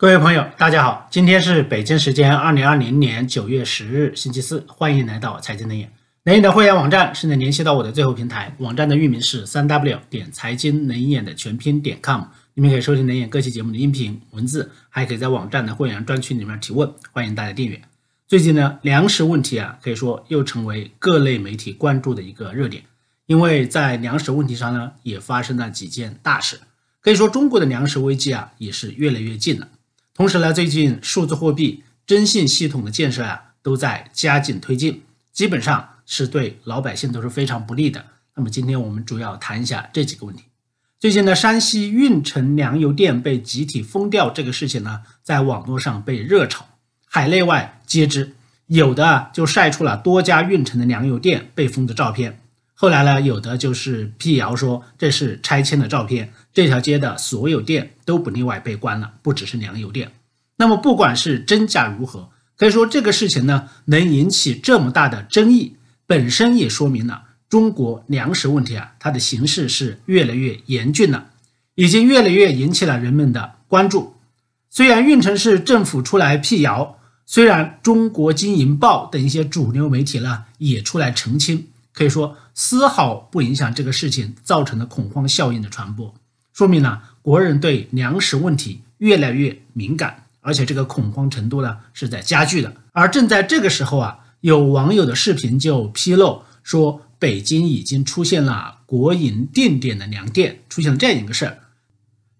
各位朋友，大家好，今天是北京时间二零二零年九月十日，星期四，欢迎来到财经能眼。能眼的会员网站是能联系到我的最后平台，网站的域名是三 w 点财经能眼的全拼点 com，你们可以收听能眼各期节目的音频、文字，还可以在网站的会员专区里面提问，欢迎大家订阅。最近呢，粮食问题啊，可以说又成为各类媒体关注的一个热点，因为在粮食问题上呢，也发生了几件大事，可以说中国的粮食危机啊，也是越来越近了。同时呢，最近数字货币征信系统的建设啊，都在加紧推进，基本上是对老百姓都是非常不利的。那么今天我们主要谈一下这几个问题。最近呢，山西运城粮油店被集体封掉这个事情呢，在网络上被热炒，海内外皆知。有的就晒出了多家运城的粮油店被封的照片，后来呢，有的就是辟谣说这是拆迁的照片。这条街的所有店都不例外被关了，不只是粮油店。那么不管是真假如何，可以说这个事情呢能引起这么大的争议，本身也说明了中国粮食问题啊，它的形势是越来越严峻了，已经越来越引起了人们的关注。虽然运城市政府出来辟谣，虽然中国经营报等一些主流媒体呢也出来澄清，可以说丝毫不影响这个事情造成的恐慌效应的传播。说明了国人对粮食问题越来越敏感，而且这个恐慌程度呢是在加剧的。而正在这个时候啊，有网友的视频就披露说，北京已经出现了国营定点的粮店，出现了这样一个事儿。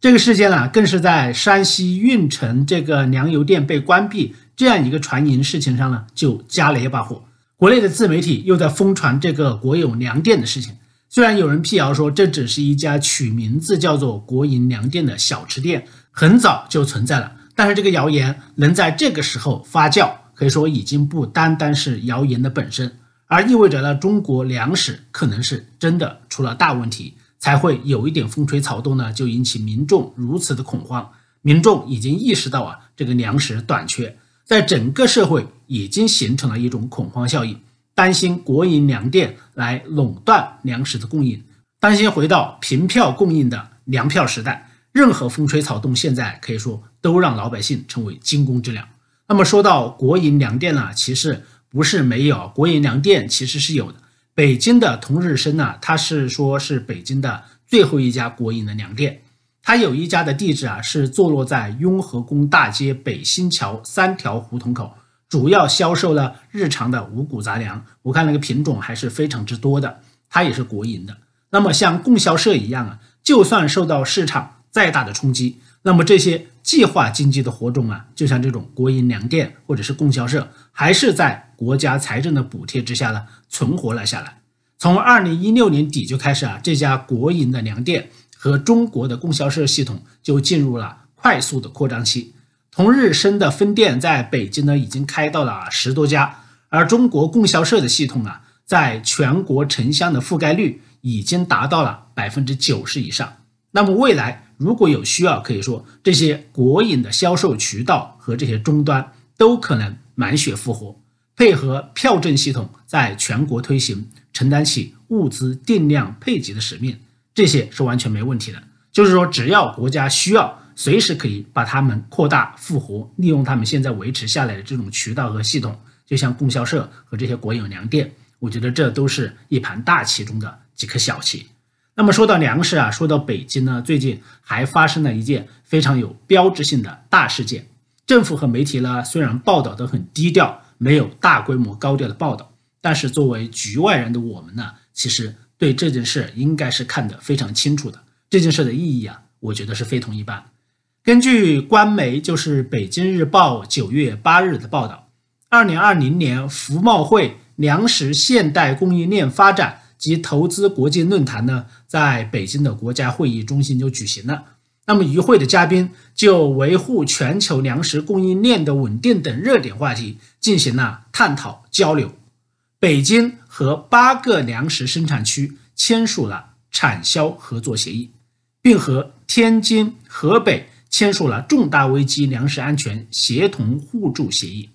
这个事件呢，更是在山西运城这个粮油店被关闭这样一个传言事情上呢，就加了一把火。国内的自媒体又在疯传这个国有粮店的事情。虽然有人辟谣说这只是一家取名字叫做“国营粮店”的小吃店，很早就存在了，但是这个谣言能在这个时候发酵，可以说已经不单单是谣言的本身，而意味着呢中国粮食可能是真的出了大问题，才会有一点风吹草动呢，就引起民众如此的恐慌。民众已经意识到啊，这个粮食短缺，在整个社会已经形成了一种恐慌效应。担心国营粮店来垄断粮食的供应，担心回到凭票供应的粮票时代，任何风吹草动，现在可以说都让老百姓成为惊弓之鸟。那么说到国营粮店呢，其实不是没有，国营粮店其实是有的。北京的同日生呢，它是说是北京的最后一家国营的粮店，它有一家的地址啊，是坐落在雍和宫大街北新桥三条胡同口。主要销售了日常的五谷杂粮，我看那个品种还是非常之多的，它也是国营的。那么像供销社一样啊，就算受到市场再大的冲击，那么这些计划经济的活动啊，就像这种国营粮店或者是供销社，还是在国家财政的补贴之下呢存活了下来。从二零一六年底就开始啊，这家国营的粮店和中国的供销社系统就进入了快速的扩张期。同日生的分店在北京呢，已经开到了十多家，而中国供销社的系统啊，在全国城乡的覆盖率已经达到了百分之九十以上。那么未来如果有需要，可以说这些国营的销售渠道和这些终端都可能满血复活，配合票证系统在全国推行，承担起物资定量配给的使命，这些是完全没问题的。就是说，只要国家需要。随时可以把它们扩大复活，利用他们现在维持下来的这种渠道和系统，就像供销社和这些国有粮店，我觉得这都是一盘大棋中的几颗小棋。那么说到粮食啊，说到北京呢，最近还发生了一件非常有标志性的大事件。政府和媒体呢，虽然报道的很低调，没有大规模高调的报道，但是作为局外人的我们呢，其实对这件事应该是看得非常清楚的。这件事的意义啊，我觉得是非同一般。根据官媒就是《北京日报》九月八日的报道，二零二零年服贸会粮食现代供应链发展及投资国际论坛呢，在北京的国家会议中心就举行了。那么与会的嘉宾就维护全球粮食供应链的稳定等热点话题进行了探讨交流。北京和八个粮食生产区签署了产销合作协议，并和天津、河北。签署了重大危机粮食安全协同互助协议。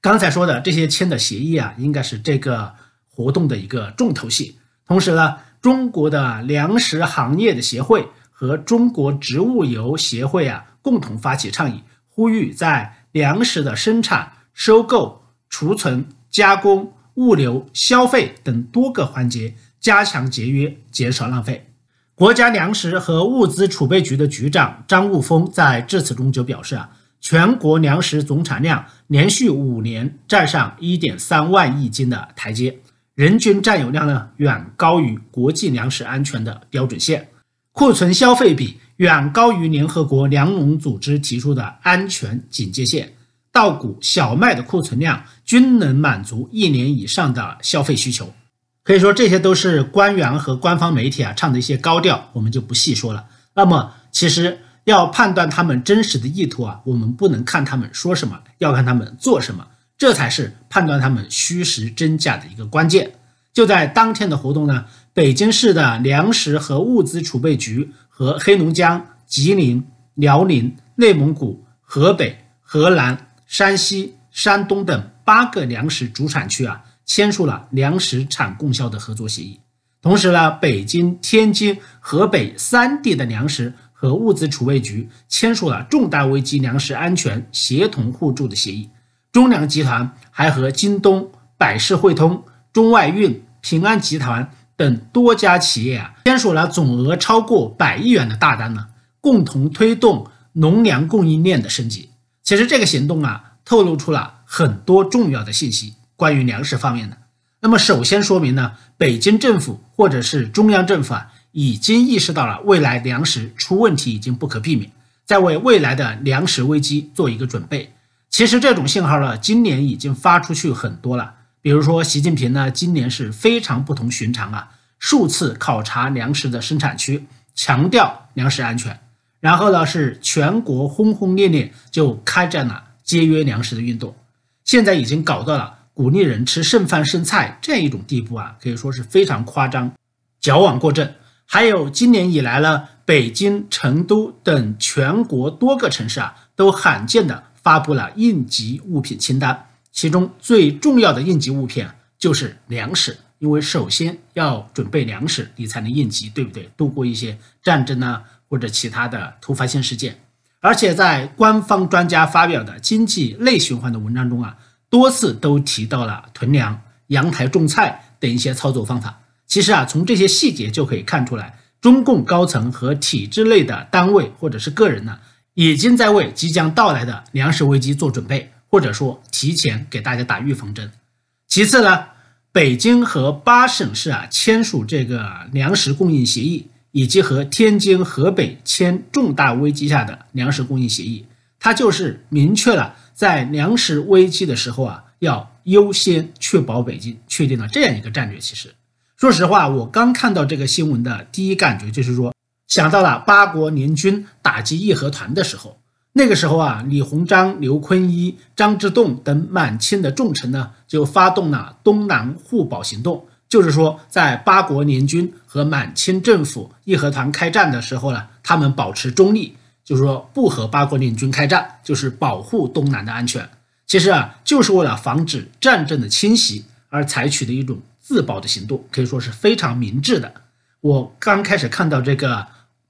刚才说的这些签的协议啊，应该是这个活动的一个重头戏。同时呢，中国的粮食行业的协会和中国植物油协会啊，共同发起倡议，呼吁在粮食的生产、收购、储存、加工、物流、消费等多个环节加强节约，减少浪费。国家粮食和物资储备局的局长张悟峰在致辞中就表示啊，全国粮食总产量连续五年站上一点三万亿斤的台阶，人均占有量呢远高于国际粮食安全的标准线，库存消费比远高于联合国粮农组织提出的安全警戒线，稻谷、小麦的库存量均能满足一年以上的消费需求。可以说这些都是官员和官方媒体啊唱的一些高调，我们就不细说了。那么，其实要判断他们真实的意图啊，我们不能看他们说什么，要看他们做什么，这才是判断他们虚实真假的一个关键。就在当天的活动呢，北京市的粮食和物资储备局和黑龙江、吉林、辽宁、内蒙古、河北、河南、山西、山东等八个粮食主产区啊。签署了粮食产供销的合作协议，同时呢，北京、天津、河北三地的粮食和物资储备局签署了重大危机粮食安全协同互助的协议。中粮集团还和京东、百世汇通、中外运、平安集团等多家企业啊，签署了总额超过百亿元的大单呢，共同推动农粮供应链的升级。其实这个行动啊，透露出了很多重要的信息。关于粮食方面的，那么首先说明呢，北京政府或者是中央政府啊，已经意识到了未来粮食出问题已经不可避免，在为未来的粮食危机做一个准备。其实这种信号呢，今年已经发出去很多了。比如说，习近平呢，今年是非常不同寻常啊，数次考察粮食的生产区，强调粮食安全，然后呢，是全国轰轰烈烈就开展了节约粮食的运动，现在已经搞到了。鼓励人吃剩饭剩菜这样一种地步啊，可以说是非常夸张，矫枉过正。还有今年以来呢，北京、成都等全国多个城市啊，都罕见的发布了应急物品清单，其中最重要的应急物品就是粮食，因为首先要准备粮食，你才能应急，对不对？度过一些战争呢或者其他的突发性事件。而且在官方专家发表的经济内循环的文章中啊。多次都提到了囤粮、阳台种菜等一些操作方法。其实啊，从这些细节就可以看出来，中共高层和体制内的单位或者是个人呢，已经在为即将到来的粮食危机做准备，或者说提前给大家打预防针。其次呢，北京和八省市啊签署这个粮食供应协议，以及和天津、河北签重大危机下的粮食供应协议，它就是明确了。在粮食危机的时候啊，要优先确保北京，确定了这样一个战略。其实，说实话，我刚看到这个新闻的第一感觉就是说，想到了八国联军打击义和团的时候，那个时候啊，李鸿章、刘坤一、张之洞等满清的重臣呢，就发动了东南互保行动，就是说，在八国联军和满清政府义和团开战的时候呢，他们保持中立。就是说，不和八国联军开战，就是保护东南的安全。其实啊，就是为了防止战争的侵袭而采取的一种自保的行动，可以说是非常明智的。我刚开始看到这个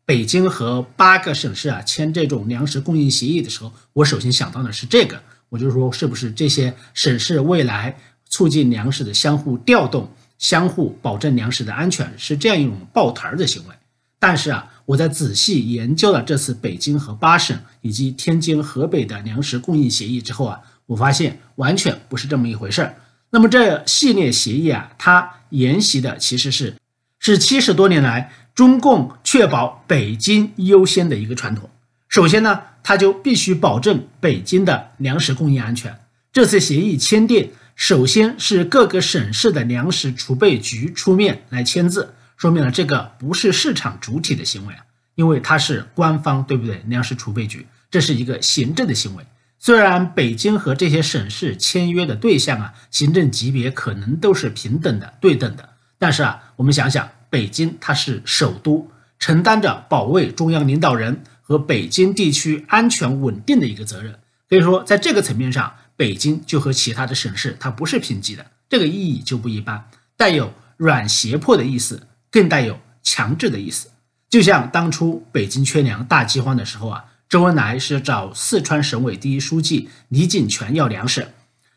北京和八个省市啊签这种粮食供应协议的时候，我首先想到的是这个，我就说是不是这些省市未来促进粮食的相互调动、相互保证粮食的安全，是这样一种抱团的行为。但是啊。我在仔细研究了这次北京和八省以及天津、河北的粮食供应协议之后啊，我发现完全不是这么一回事儿。那么这系列协议啊，它沿袭的其实是是七十多年来中共确保北京优先的一个传统。首先呢，它就必须保证北京的粮食供应安全。这次协议签订，首先是各个省市的粮食储备局出面来签字。说明了这个不是市场主体的行为啊，因为它是官方，对不对？粮食储备局，这是一个行政的行为。虽然北京和这些省市签约的对象啊，行政级别可能都是平等的、对等的，但是啊，我们想想，北京它是首都，承担着保卫中央领导人和北京地区安全稳定的一个责任。可以说，在这个层面上，北京就和其他的省市它不是平级的，这个意义就不一般，带有软胁迫的意思。更带有强制的意思，就像当初北京缺粮大饥荒的时候啊，周恩来是找四川省委第一书记李井泉要粮食。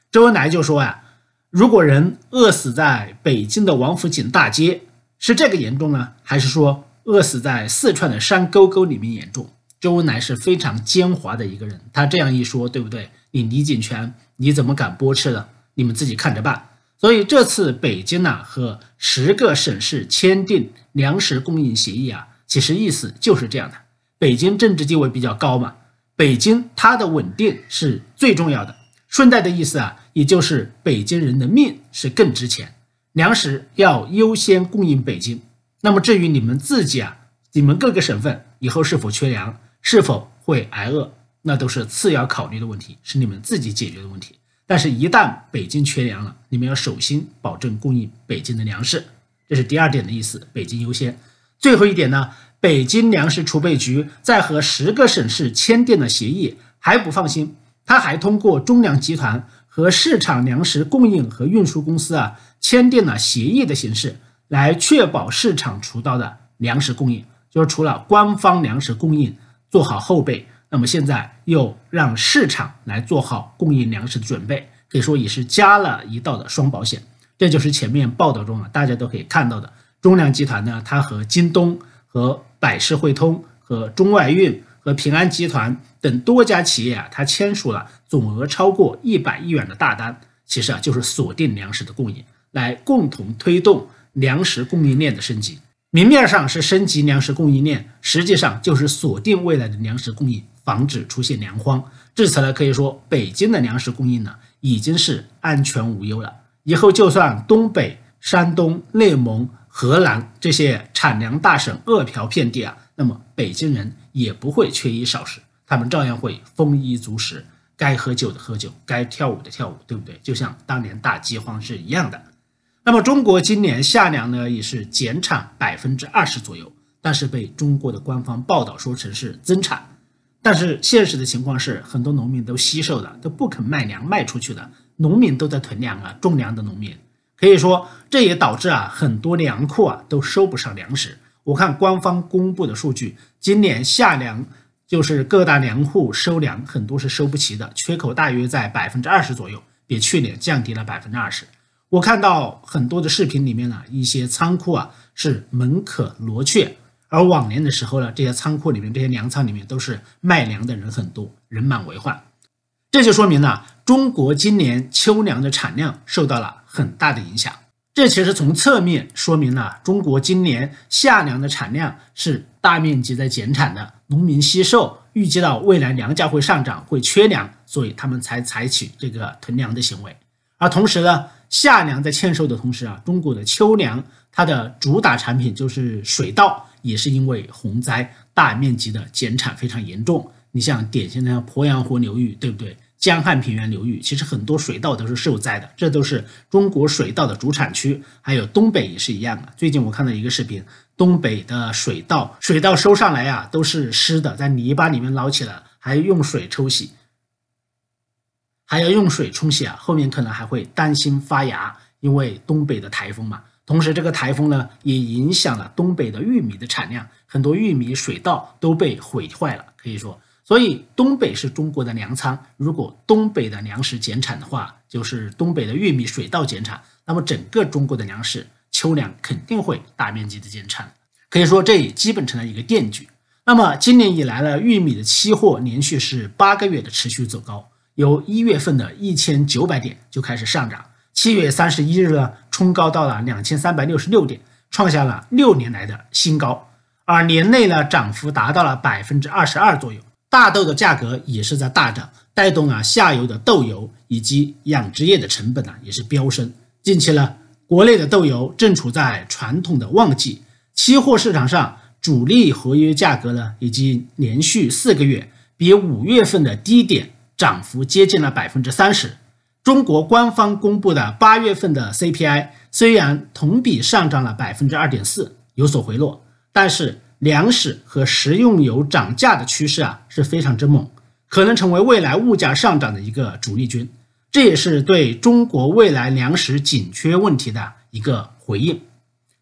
周恩来就说呀，如果人饿死在北京的王府井大街，是这个严重呢，还是说饿死在四川的山沟沟里面严重？周恩来是非常奸猾的一个人，他这样一说，对不对？你李井泉你怎么敢驳斥呢？你们自己看着办。所以这次北京呢和十个省市签订粮食供应协议啊，其实意思就是这样的。北京政治地位比较高嘛，北京它的稳定是最重要的。顺带的意思啊，也就是北京人的命是更值钱，粮食要优先供应北京。那么至于你们自己啊，你们各个省份以后是否缺粮？是否会挨饿，那都是次要考虑的问题，是你们自己解决的问题。但是，一旦北京缺粮了，你们要首先保证供应北京的粮食，这是第二点的意思。北京优先。最后一点呢，北京粮食储备局在和十个省市签订了协议，还不放心，他还通过中粮集团和市场粮食供应和运输公司啊签订了协议的形式，来确保市场渠道的粮食供应，就是除了官方粮食供应。做好后备，那么现在又让市场来做好供应粮食的准备，可以说也是加了一道的双保险。这就是前面报道中啊，大家都可以看到的，中粮集团呢，它和京东、和百世汇通、和中外运、和平安集团等多家企业啊，它签署了总额超过一百亿元的大单，其实啊，就是锁定粮食的供应，来共同推动粮食供应链的升级。明面上是升级粮食供应链，实际上就是锁定未来的粮食供应，防止出现粮荒。至此呢，可以说北京的粮食供应呢已经是安全无忧了。以后就算东北、山东、内蒙、河南这些产粮大省饿殍遍地啊，那么北京人也不会缺衣少食，他们照样会丰衣足食，该喝酒的喝酒，该跳舞的跳舞，对不对？就像当年大饥荒是一样的。那么中国今年夏粮呢也是减产百分之二十左右，但是被中国的官方报道说成是增产，但是现实的情况是很多农民都惜售了，都不肯卖粮卖出去的，农民都在囤粮啊，种粮的农民可以说这也导致啊很多粮库啊都收不上粮食。我看官方公布的数据，今年夏粮就是各大粮库收粮很多是收不齐的，缺口大约在百分之二十左右，比去年降低了百分之二十。我看到很多的视频里面呢，一些仓库啊是门可罗雀，而往年的时候呢，这些仓库里面、这些粮仓里面都是卖粮的人很多，人满为患。这就说明了中国今年秋粮的产量受到了很大的影响。这其实从侧面说明了中国今年夏粮的产量是大面积在减产的，农民惜售，预计到未来粮价会上涨，会缺粮，所以他们才采取这个囤粮的行为。而同时呢。夏粮在欠收的同时啊，中国的秋粮它的主打产品就是水稻，也是因为洪灾大面积的减产非常严重。你像典型的鄱阳湖流域，对不对？江汉平原流域，其实很多水稻都是受灾的，这都是中国水稻的主产区。还有东北也是一样的。最近我看到一个视频，东北的水稻，水稻收上来呀都是湿的，在泥巴里面捞起来，还用水抽洗。还要用水冲洗啊，后面可能还会担心发芽，因为东北的台风嘛。同时，这个台风呢也影响了东北的玉米的产量，很多玉米、水稻都被毁坏了。可以说，所以东北是中国的粮仓。如果东北的粮食减产的话，就是东北的玉米、水稻减产，那么整个中国的粮食秋粮肯定会大面积的减产。可以说，这也基本成了一个电锯。那么今年以来呢，玉米的期货连续是八个月的持续走高。由一月份的一千九百点就开始上涨，七月三十一日呢，冲高到了两千三百六十六点，创下了六年来的新高，而年内呢，涨幅达到了百分之二十二左右。大豆的价格也是在大涨，带动了下游的豆油以及养殖业的成本呢也是飙升。近期呢，国内的豆油正处在传统的旺季，期货市场上主力合约价格呢已经连续四个月比五月份的低点。涨幅接近了百分之三十。中国官方公布的八月份的 CPI 虽然同比上涨了百分之二点四，有所回落，但是粮食和食用油涨价的趋势啊是非常之猛，可能成为未来物价上涨的一个主力军。这也是对中国未来粮食紧缺问题的一个回应。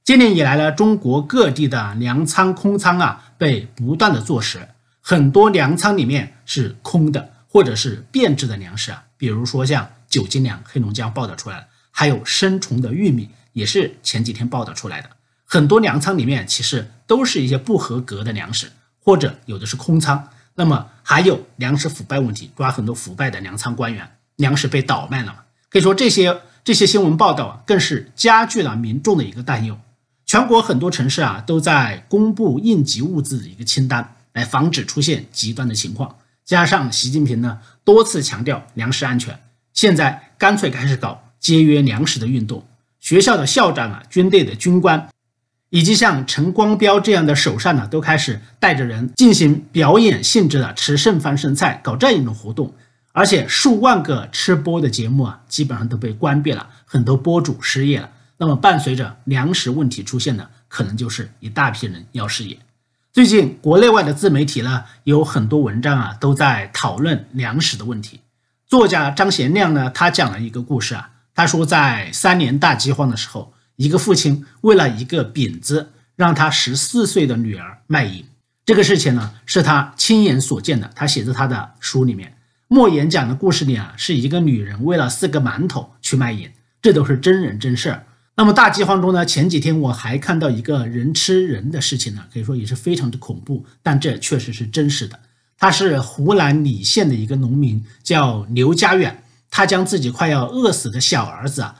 今年以来呢，中国各地的粮仓空仓啊被不断的坐实。很多粮仓里面是空的，或者是变质的粮食啊，比如说像酒精粮，黑龙江报道出来了，还有生虫的玉米，也是前几天报道出来的。很多粮仓里面其实都是一些不合格的粮食，或者有的是空仓。那么还有粮食腐败问题，抓很多腐败的粮仓官员，粮食被倒卖了嘛。可以说这些这些新闻报道啊，更是加剧了民众的一个担忧。全国很多城市啊，都在公布应急物资的一个清单。来防止出现极端的情况，加上习近平呢多次强调粮食安全，现在干脆开始搞节约粮食的运动。学校的校长啊，军队的军官，以及像陈光标这样的首善呢，都开始带着人进行表演性质的吃剩饭剩菜，搞这样一种活动。而且数万个吃播的节目啊，基本上都被关闭了，很多播主失业了。那么伴随着粮食问题出现的，可能就是一大批人要失业。最近国内外的自媒体呢，有很多文章啊，都在讨论粮食的问题。作家张贤亮呢，他讲了一个故事啊，他说在三年大饥荒的时候，一个父亲为了一个饼子，让他十四岁的女儿卖淫。这个事情呢，是他亲眼所见的，他写在他的书里面。莫言讲的故事里啊，是一个女人为了四个馒头去卖淫，这都是真人真事儿。那么大饥荒中呢？前几天我还看到一个人吃人的事情呢，可以说也是非常的恐怖，但这确实是真实的。他是湖南澧县的一个农民，叫刘家远，他将自己快要饿死的小儿子啊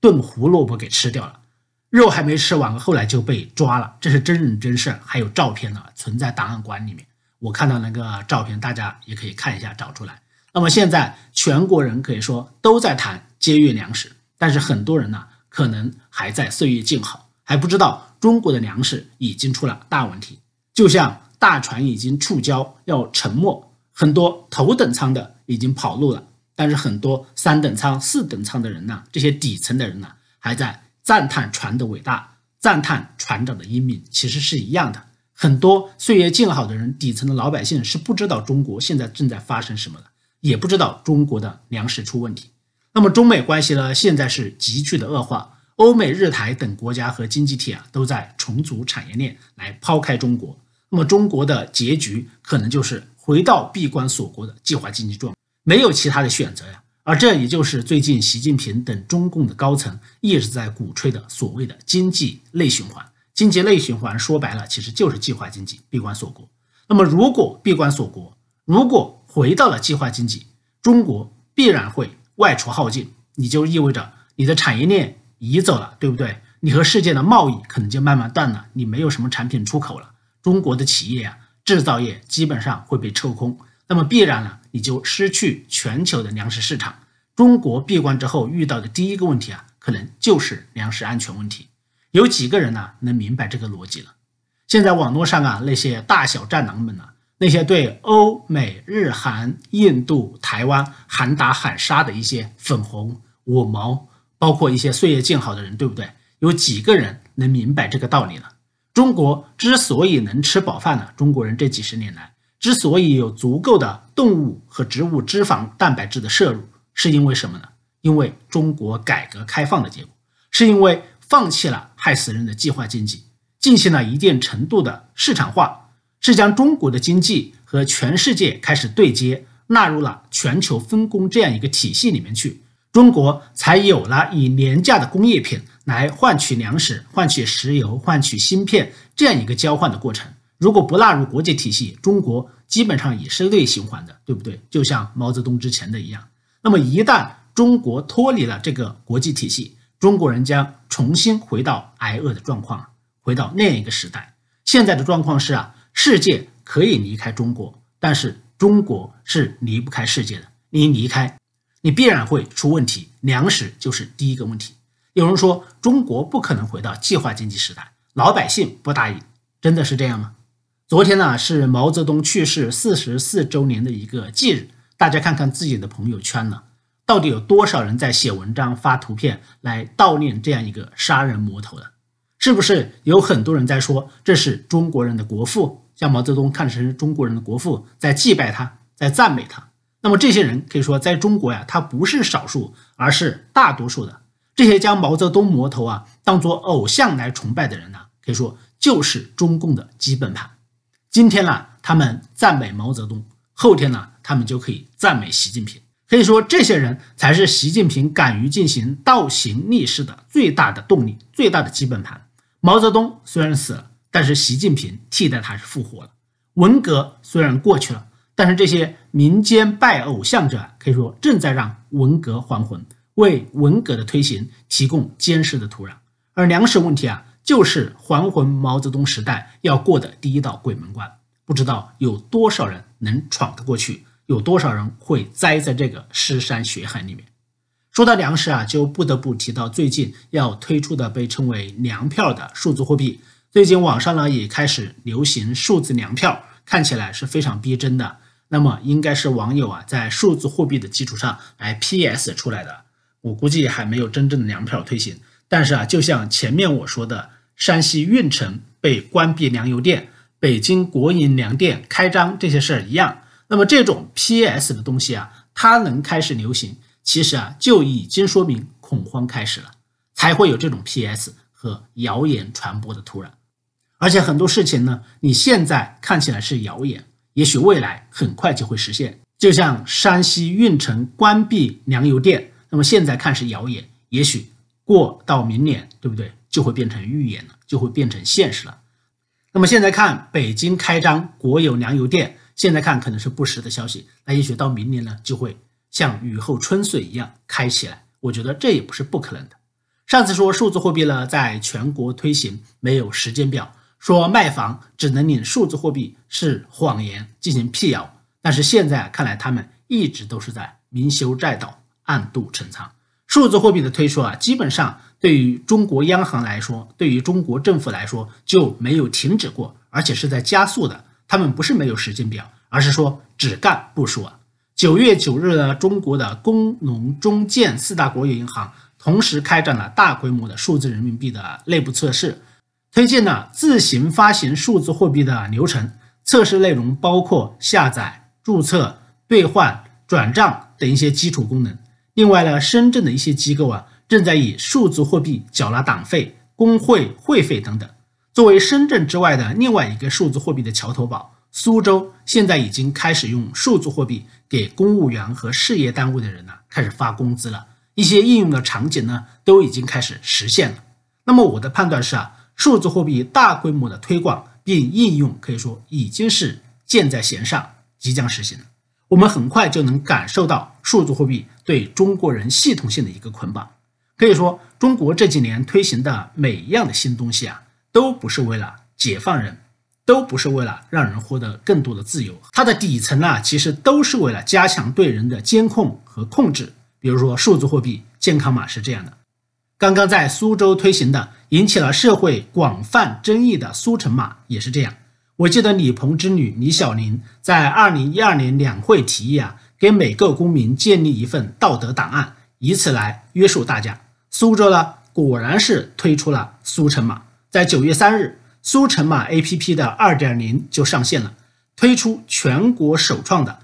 炖胡萝卜给吃掉了，肉还没吃完，后来就被抓了。这是真人真事，还有照片呢，存在档案馆里面。我看到那个照片，大家也可以看一下，找出来。那么现在全国人可以说都在谈节约粮食，但是很多人呢。可能还在岁月静好，还不知道中国的粮食已经出了大问题。就像大船已经触礁要沉没，很多头等舱的已经跑路了，但是很多三等舱、四等舱的人呢，这些底层的人呢，还在赞叹船的伟大，赞叹船长的英明，其实是一样的。很多岁月静好的人，底层的老百姓是不知道中国现在正在发生什么的，也不知道中国的粮食出问题。那么中美关系呢？现在是急剧的恶化，欧美日台等国家和经济体啊都在重组产业链来抛开中国。那么中国的结局可能就是回到闭关锁国的计划经济状，没有其他的选择呀。而这也就是最近习近平等中共的高层一直在鼓吹的所谓的经济内循环。经济内循环说白了其实就是计划经济闭关锁国。那么如果闭关锁国，如果回到了计划经济，中国必然会。外出耗尽，你就意味着你的产业链移走了，对不对？你和世界的贸易可能就慢慢断了，你没有什么产品出口了。中国的企业啊，制造业基本上会被抽空，那么必然呢，你就失去全球的粮食市场。中国闭关之后遇到的第一个问题啊，可能就是粮食安全问题。有几个人呢能明白这个逻辑了？现在网络上啊，那些大小战狼们呢？那些对欧美日韩、印度、台湾喊打喊杀的一些粉红五毛，包括一些岁月静好的人，对不对？有几个人能明白这个道理呢？中国之所以能吃饱饭呢？中国人这几十年来之所以有足够的动物和植物脂肪蛋白质的摄入，是因为什么呢？因为中国改革开放的结果，是因为放弃了害死人的计划经济，进行了一定程度的市场化。是将中国的经济和全世界开始对接，纳入了全球分工这样一个体系里面去，中国才有了以廉价的工业品来换取粮食、换取石油、换取芯片这样一个交换的过程。如果不纳入国际体系，中国基本上也是内循环的，对不对？就像毛泽东之前的一样。那么一旦中国脱离了这个国际体系，中国人将重新回到挨饿的状况，回到那样一个时代。现在的状况是啊。世界可以离开中国，但是中国是离不开世界的。你离开，你必然会出问题。粮食就是第一个问题。有人说中国不可能回到计划经济时代，老百姓不答应，真的是这样吗？昨天呢是毛泽东去世四十四周年的一个忌日，大家看看自己的朋友圈呢，到底有多少人在写文章、发图片来悼念这样一个杀人魔头的？是不是有很多人在说这是中国人的国父，将毛泽东看成中国人的国父，在祭拜他，在赞美他？那么这些人可以说，在中国呀，他不是少数，而是大多数的。这些将毛泽东魔头啊当做偶像来崇拜的人呢，可以说就是中共的基本盘。今天呢，他们赞美毛泽东，后天呢，他们就可以赞美习近平。可以说，这些人才是习近平敢于进行倒行逆施的最大的动力、最大的基本盘。毛泽东虽然死了，但是习近平替代他是复活了。文革虽然过去了，但是这些民间拜偶像者可以说正在让文革还魂，为文革的推行提供坚实的土壤。而粮食问题啊，就是还魂毛泽东时代要过的第一道鬼门关，不知道有多少人能闯得过去。有多少人会栽在这个尸山血海里面？说到粮食啊，就不得不提到最近要推出的被称为“粮票”的数字货币。最近网上呢也开始流行数字粮票，看起来是非常逼真的。那么应该是网友啊在数字货币的基础上来 PS 出来的。我估计还没有真正的粮票推行。但是啊，就像前面我说的，山西运城被关闭粮油店，北京国营粮店开张这些事儿一样。那么这种 PS 的东西啊，它能开始流行，其实啊就已经说明恐慌开始了，才会有这种 PS 和谣言传播的土壤。而且很多事情呢，你现在看起来是谣言，也许未来很快就会实现。就像山西运城关闭粮油店，那么现在看是谣言，也许过到明年，对不对？就会变成预言了，就会变成现实了。那么现在看北京开张国有粮油店。现在看可能是不实的消息，那也许到明年呢就会像雨后春笋一样开起来。我觉得这也不是不可能的。上次说数字货币呢在全国推行没有时间表，说卖房只能领数字货币是谎言，进行辟谣。但是现在看来，他们一直都是在明修栈道，暗度陈仓。数字货币的推出啊，基本上对于中国央行来说，对于中国政府来说就没有停止过，而且是在加速的。他们不是没有时间表，而是说只干不说。九月九日呢，中国的工农中建四大国有银行同时开展了大规模的数字人民币的内部测试，推荐了自行发行数字货币的流程。测试内容包括下载、注册、兑换、转账等一些基础功能。另外呢，深圳的一些机构啊，正在以数字货币缴纳党费、工会会费等等。作为深圳之外的另外一个数字货币的桥头堡，苏州现在已经开始用数字货币给公务员和事业单位的人呢开始发工资了。一些应用的场景呢都已经开始实现了。那么我的判断是啊，数字货币大规模的推广并应用可以说已经是箭在弦上，即将实行。我们很快就能感受到数字货币对中国人系统性的一个捆绑。可以说，中国这几年推行的每一样的新东西啊。都不是为了解放人，都不是为了让人获得更多的自由，它的底层呢，其实都是为了加强对人的监控和控制。比如说数字货币、健康码是这样的。刚刚在苏州推行的，引起了社会广泛争议的苏城码也是这样。我记得李鹏之女李小玲在二零一二年两会提议啊，给每个公民建立一份道德档案，以此来约束大家。苏州呢，果然是推出了苏城码。在九月三日，苏城码 APP 的二点零就上线了，推出全国首创的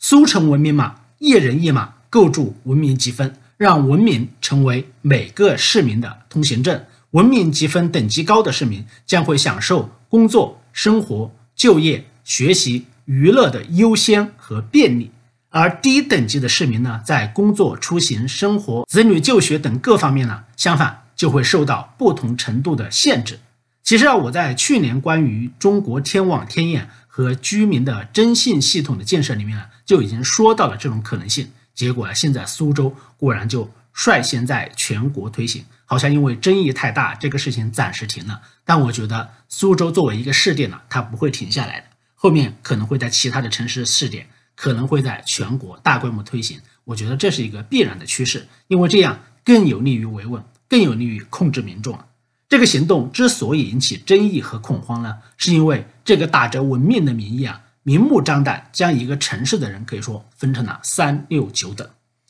苏城文明码，一人一码构筑文明积分，让文明成为每个市民的通行证。文明积分等级高的市民将会享受工作、生活、就业、学习、娱乐的优先和便利，而低等级的市民呢，在工作、出行、生活、子女就学等各方面呢，相反。就会受到不同程度的限制。其实啊，我在去年关于中国天网天眼和居民的征信系统的建设里面啊，就已经说到了这种可能性。结果啊，现在苏州果然就率先在全国推行，好像因为争议太大，这个事情暂时停了。但我觉得苏州作为一个试点呢，它不会停下来的，后面可能会在其他的城市试点，可能会在全国大规模推行。我觉得这是一个必然的趋势，因为这样更有利于维稳。更有利于控制民众。这个行动之所以引起争议和恐慌呢，是因为这个打着文明的名义啊，明目张胆将一个城市的人可以说分成了三六九等。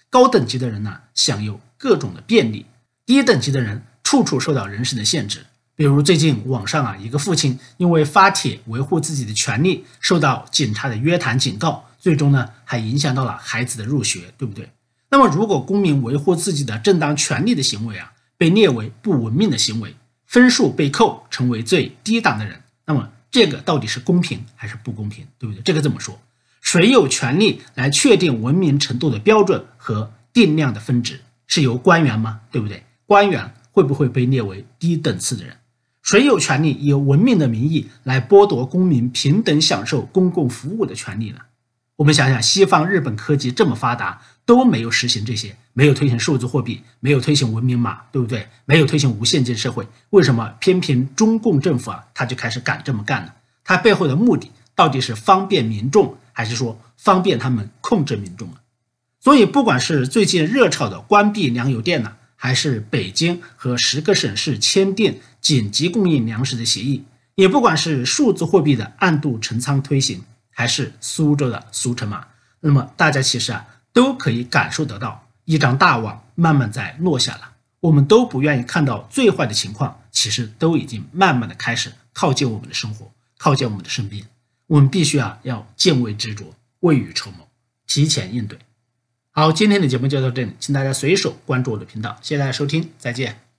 高等级的人呢，享有各种的便利；低等级的人处处受到人身的限制。比如最近网上啊，一个父亲因为发帖维护自己的权利，受到警察的约谈警告，最终呢还影响到了孩子的入学，对不对？那么如果公民维护自己的正当权利的行为啊，被列为不文明的行为，分数被扣，成为最低档的人，那么这个到底是公平还是不公平，对不对？这个怎么说？谁有权利来确定文明程度的标准和定量的分值？是由官员吗？对不对？官员会不会被列为低等次的人？谁有权利以文明的名义来剥夺公民平等享受公共服务的权利呢？我们想想，西方、日本科技这么发达，都没有实行这些，没有推行数字货币，没有推行文明码，对不对？没有推行无现金社会，为什么偏偏中共政府啊，他就开始敢这么干呢？他背后的目的到底是方便民众，还是说方便他们控制民众啊？所以，不管是最近热炒的关闭粮油店呢？还是北京和十个省市签订紧急供应粮食的协议，也不管是数字货币的暗度陈仓推行，还是苏州的苏城码，那么大家其实啊都可以感受得到，一张大网慢慢在落下了。我们都不愿意看到最坏的情况，其实都已经慢慢的开始靠近我们的生活，靠近我们的身边。我们必须啊要敬畏执着，未雨绸缪，提前应对。好，今天的节目就到这里，请大家随手关注我的频道，谢谢大家收听，再见。